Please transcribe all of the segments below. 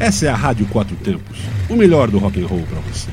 Essa é a Rádio Quatro Tempos, o melhor do rock and roll para você.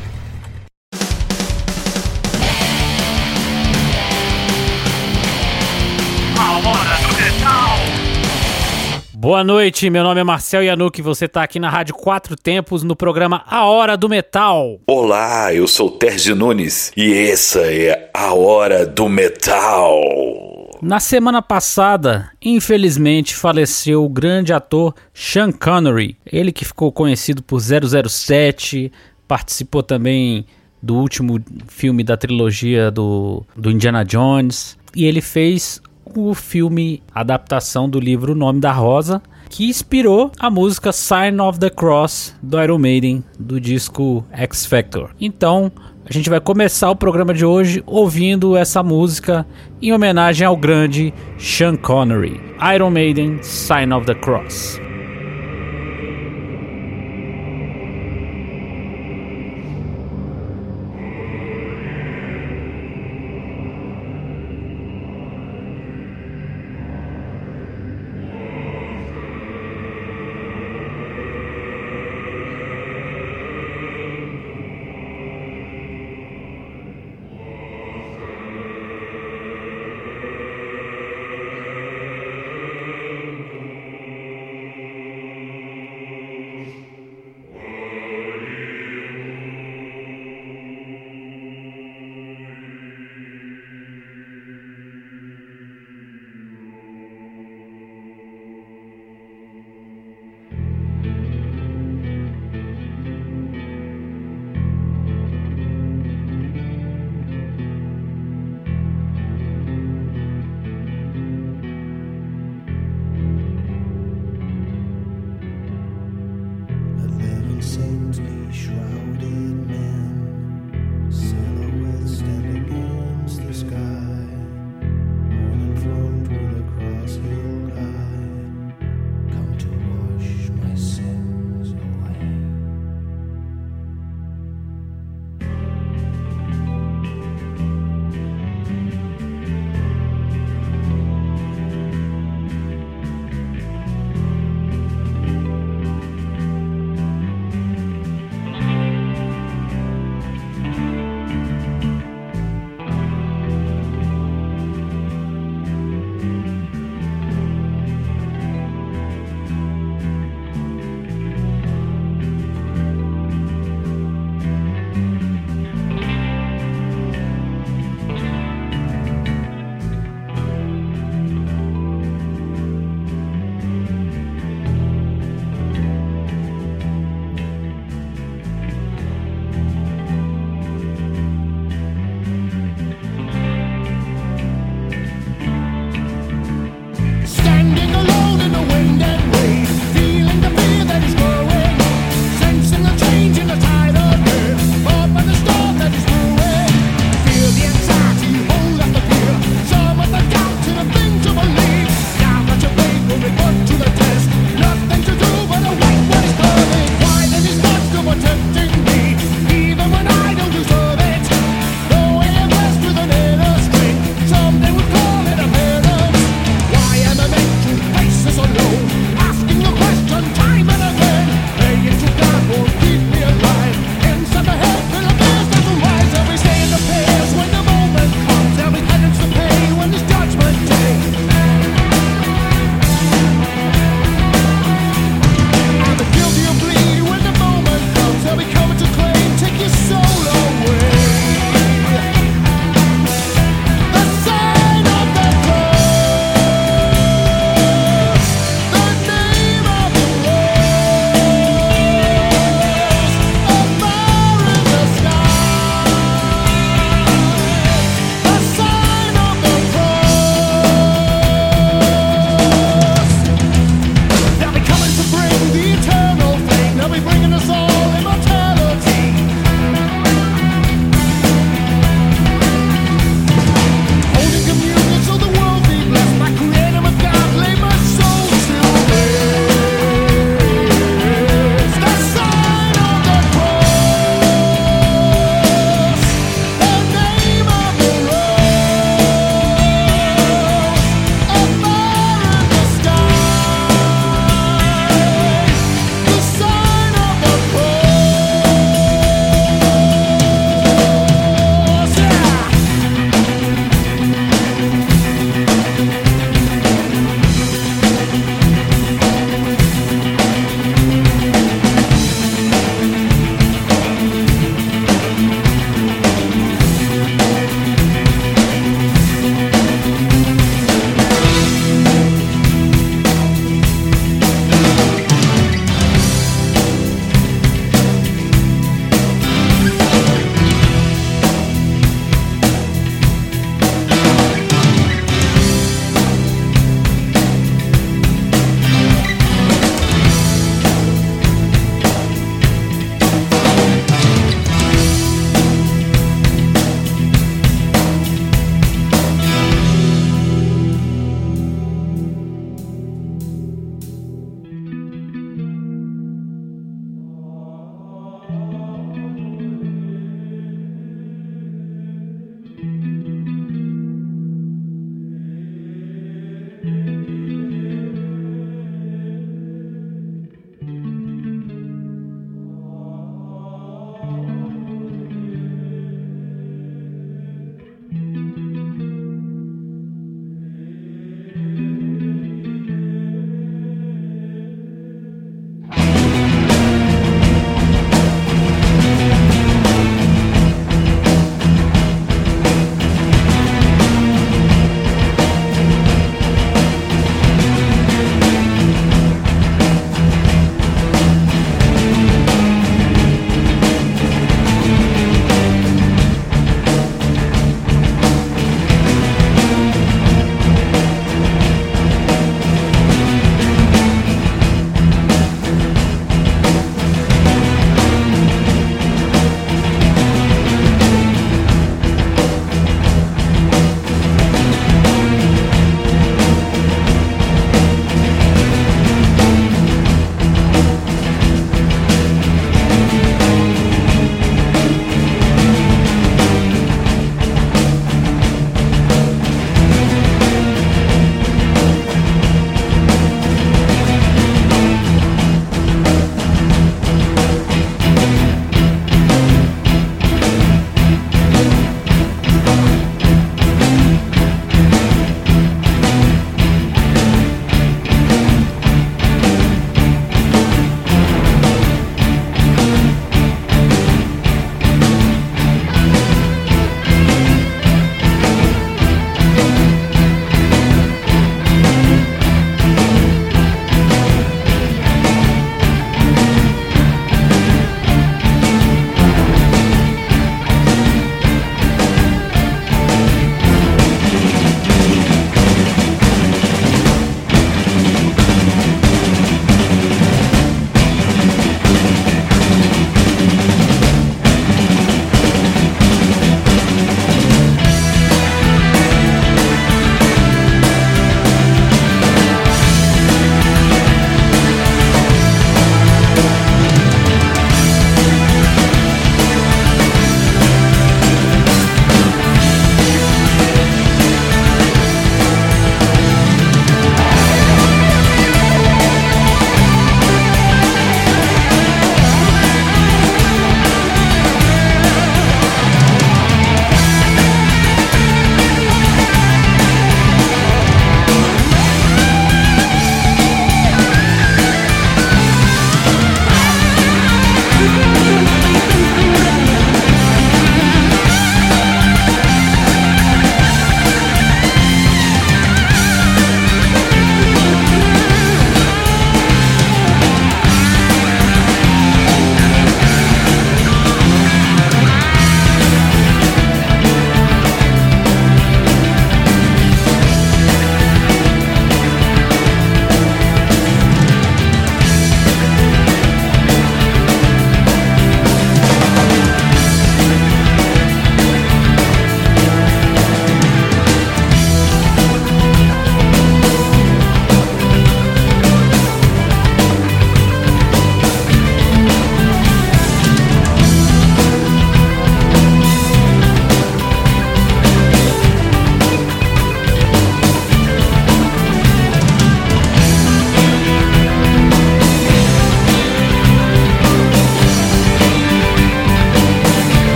Boa noite, meu nome é Marcel Yanuki, você está aqui na Rádio Quatro Tempos no programa A Hora do Metal. Olá, eu sou Terzi Nunes e essa é A Hora do Metal. Na semana passada, infelizmente, faleceu o grande ator Sean Connery. Ele que ficou conhecido por 007, participou também do último filme da trilogia do, do Indiana Jones. E ele fez o filme adaptação do livro O Nome da Rosa, que inspirou a música Sign of the Cross do Iron Maiden do disco X Factor. Então, a gente vai começar o programa de hoje ouvindo essa música em homenagem ao grande Sean Connery. Iron Maiden Sign of the Cross.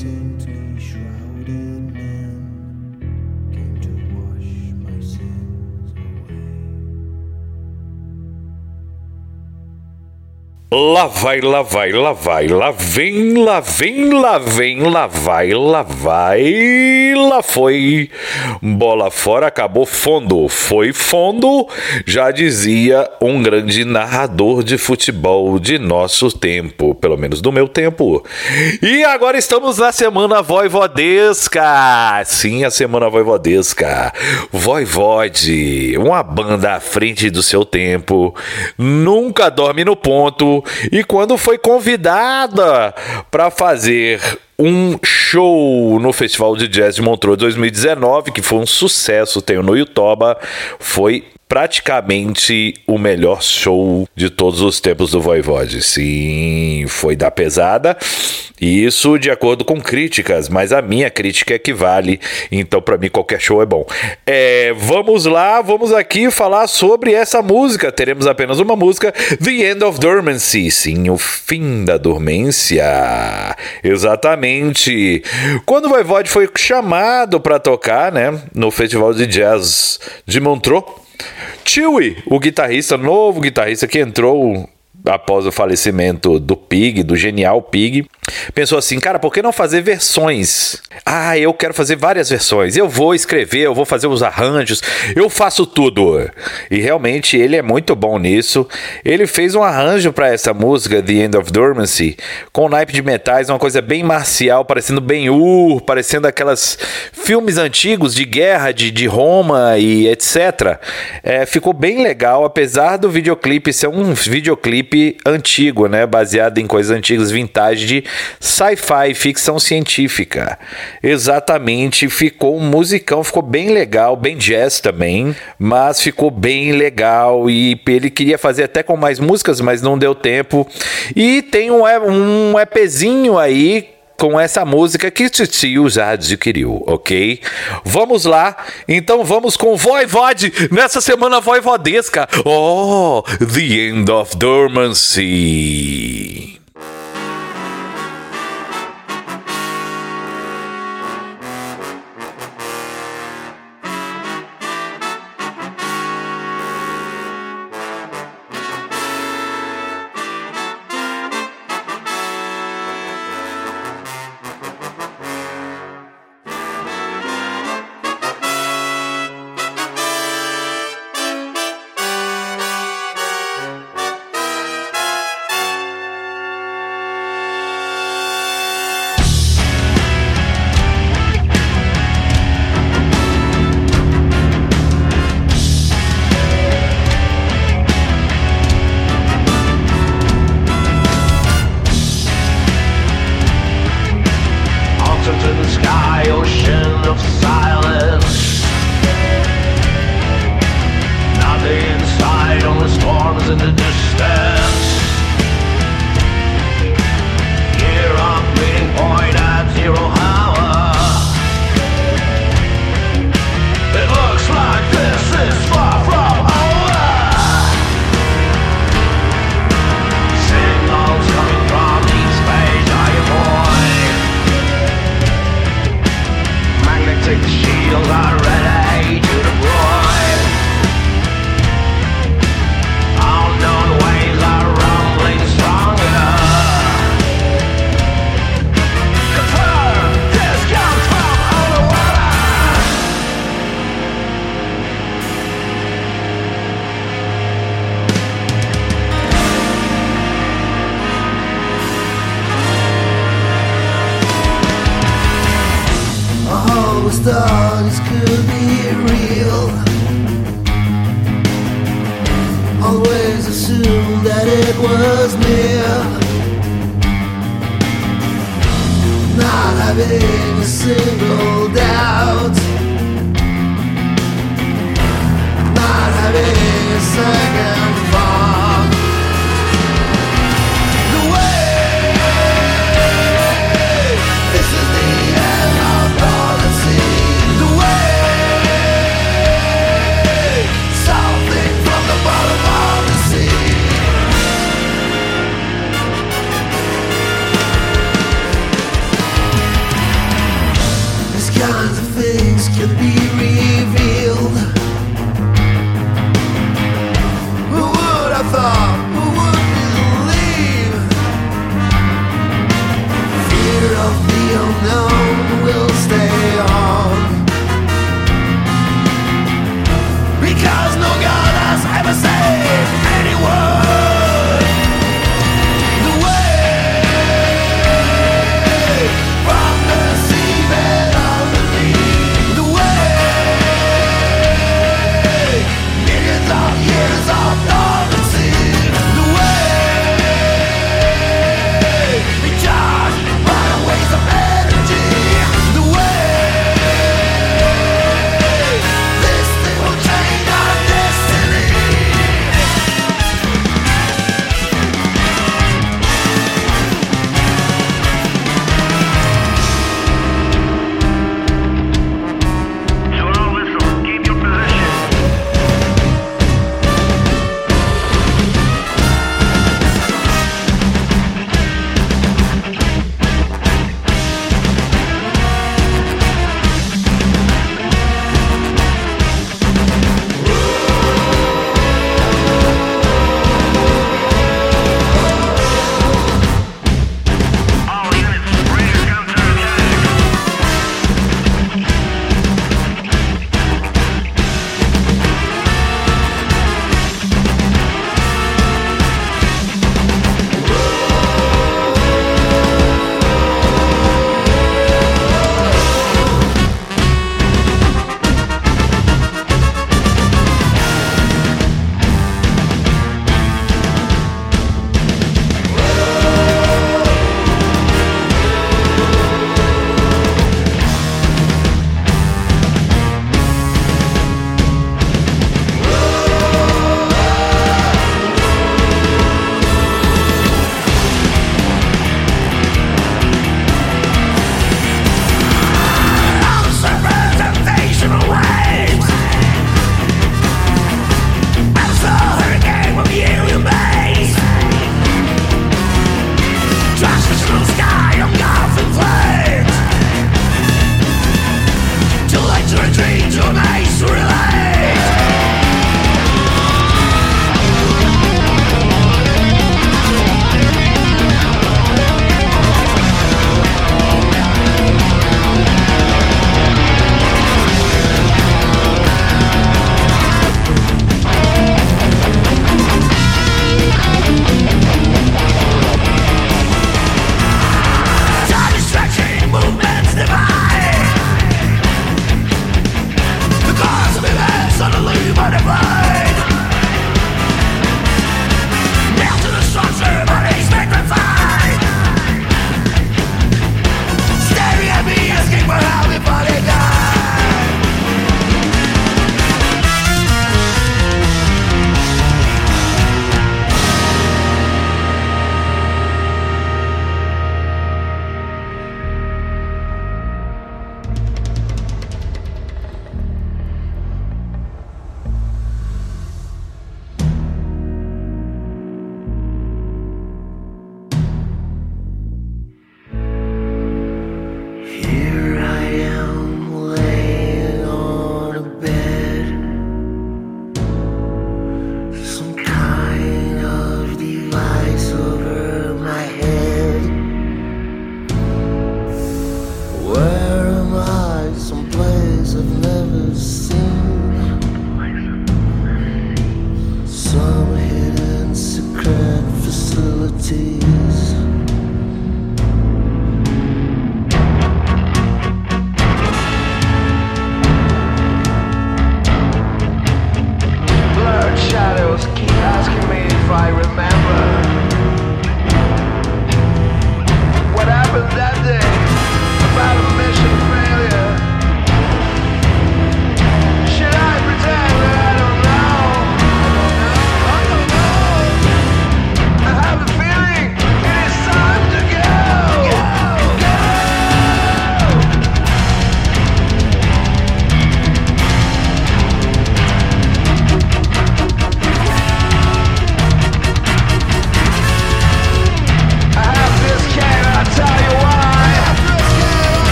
innocently shrouded. Lá vai, lá vai, lá vai, lá vem, lá vem, lá vem, lá vai, lá vai, lá foi. Bola fora, acabou fundo, foi fundo, já dizia um grande narrador de futebol de nosso tempo, pelo menos do meu tempo. E agora estamos na semana voivodesca. Sim, a semana voivodesca. Voivode, uma banda à frente do seu tempo, nunca dorme no ponto e quando foi convidada para fazer um show no Festival de Jazz de Montreux 2019, que foi um sucesso, tenho no YouTube, foi praticamente o melhor show de todos os tempos do Voivode. Sim, foi da pesada. E isso de acordo com críticas, mas a minha crítica é que vale. Então, para mim, qualquer show é bom. É, vamos lá, vamos aqui falar sobre essa música. Teremos apenas uma música: The End of Dormancy. Sim, o fim da dormência. Exatamente. Quando o Voivode foi chamado para tocar, né, no Festival de Jazz de Montreux, Chewie, o guitarrista, novo guitarrista que entrou após o falecimento do Pig, do genial Pig, pensou assim, cara, por que não fazer versões? Ah, eu quero fazer várias versões. Eu vou escrever, eu vou fazer os arranjos, eu faço tudo. E realmente ele é muito bom nisso. Ele fez um arranjo para essa música, The End of Dormancy, com naipe de metais, uma coisa bem marcial, parecendo bem ur, parecendo aquelas filmes antigos de guerra, de, de Roma e etc. É, ficou bem legal, apesar do videoclipe ser um videoclipe antigo, né? Baseado em coisas antigas, vintage de sci-fi, ficção científica. Exatamente, ficou um musicão, ficou bem legal, bem jazz também, mas ficou bem legal e ele queria fazer até com mais músicas, mas não deu tempo. E tem um, um EPzinho aí com essa música que Titio já adquiriu, ok? Vamos lá, então vamos com Voivode nessa semana voivodesca. Oh, The End of Dormancy. Storms in the distance.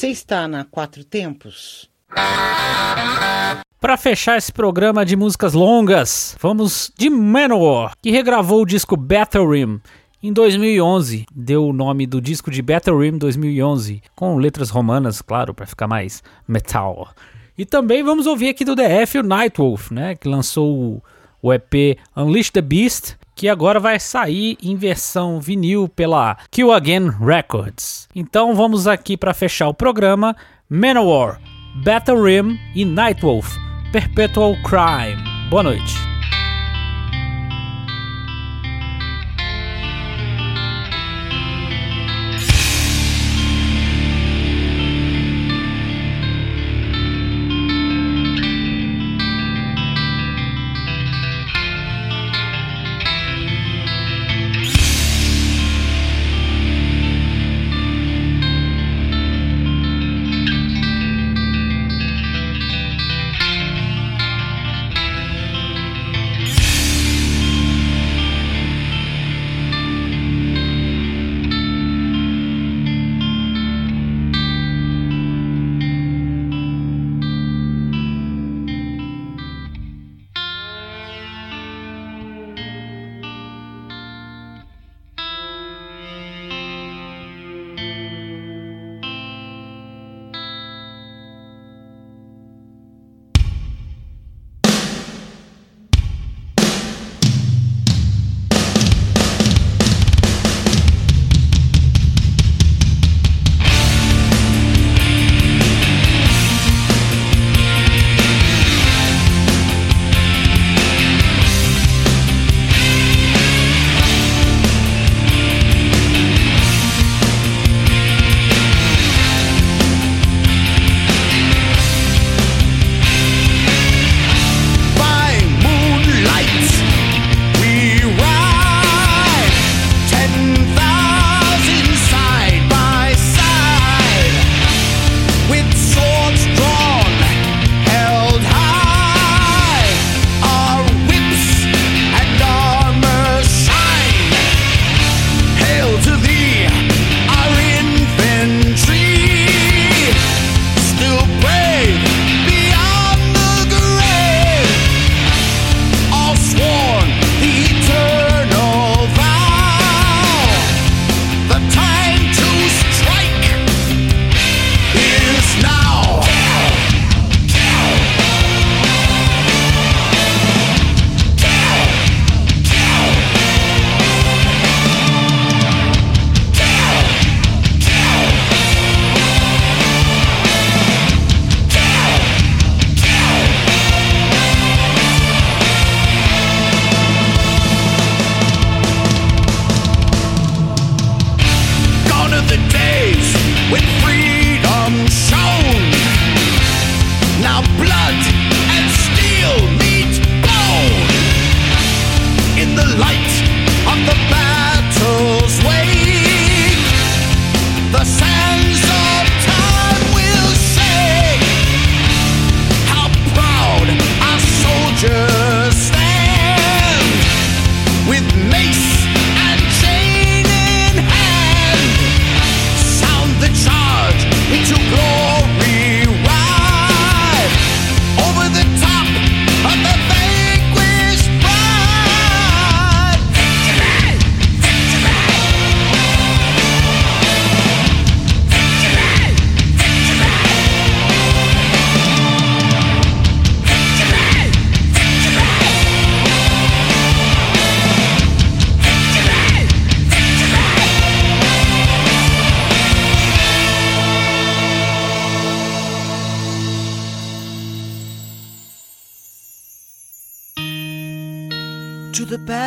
Você está na Quatro Tempos? Para fechar esse programa de músicas longas, vamos de Manowar, que regravou o disco Battle Rim em 2011. Deu o nome do disco de Battle Rim 2011, com letras romanas, claro, para ficar mais metal. E também vamos ouvir aqui do DF o Nightwolf, né, que lançou o, EP Unleash the Beast, que agora vai sair em versão vinil pela Kill Again Records. Então vamos aqui para fechar o programa Manowar, Battle Rim e Nightwolf, Perpetual Crime. Boa noite.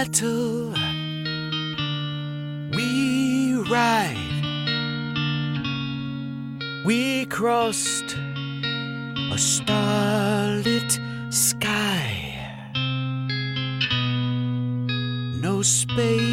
battle we ride. We crossed a starlit sky. No space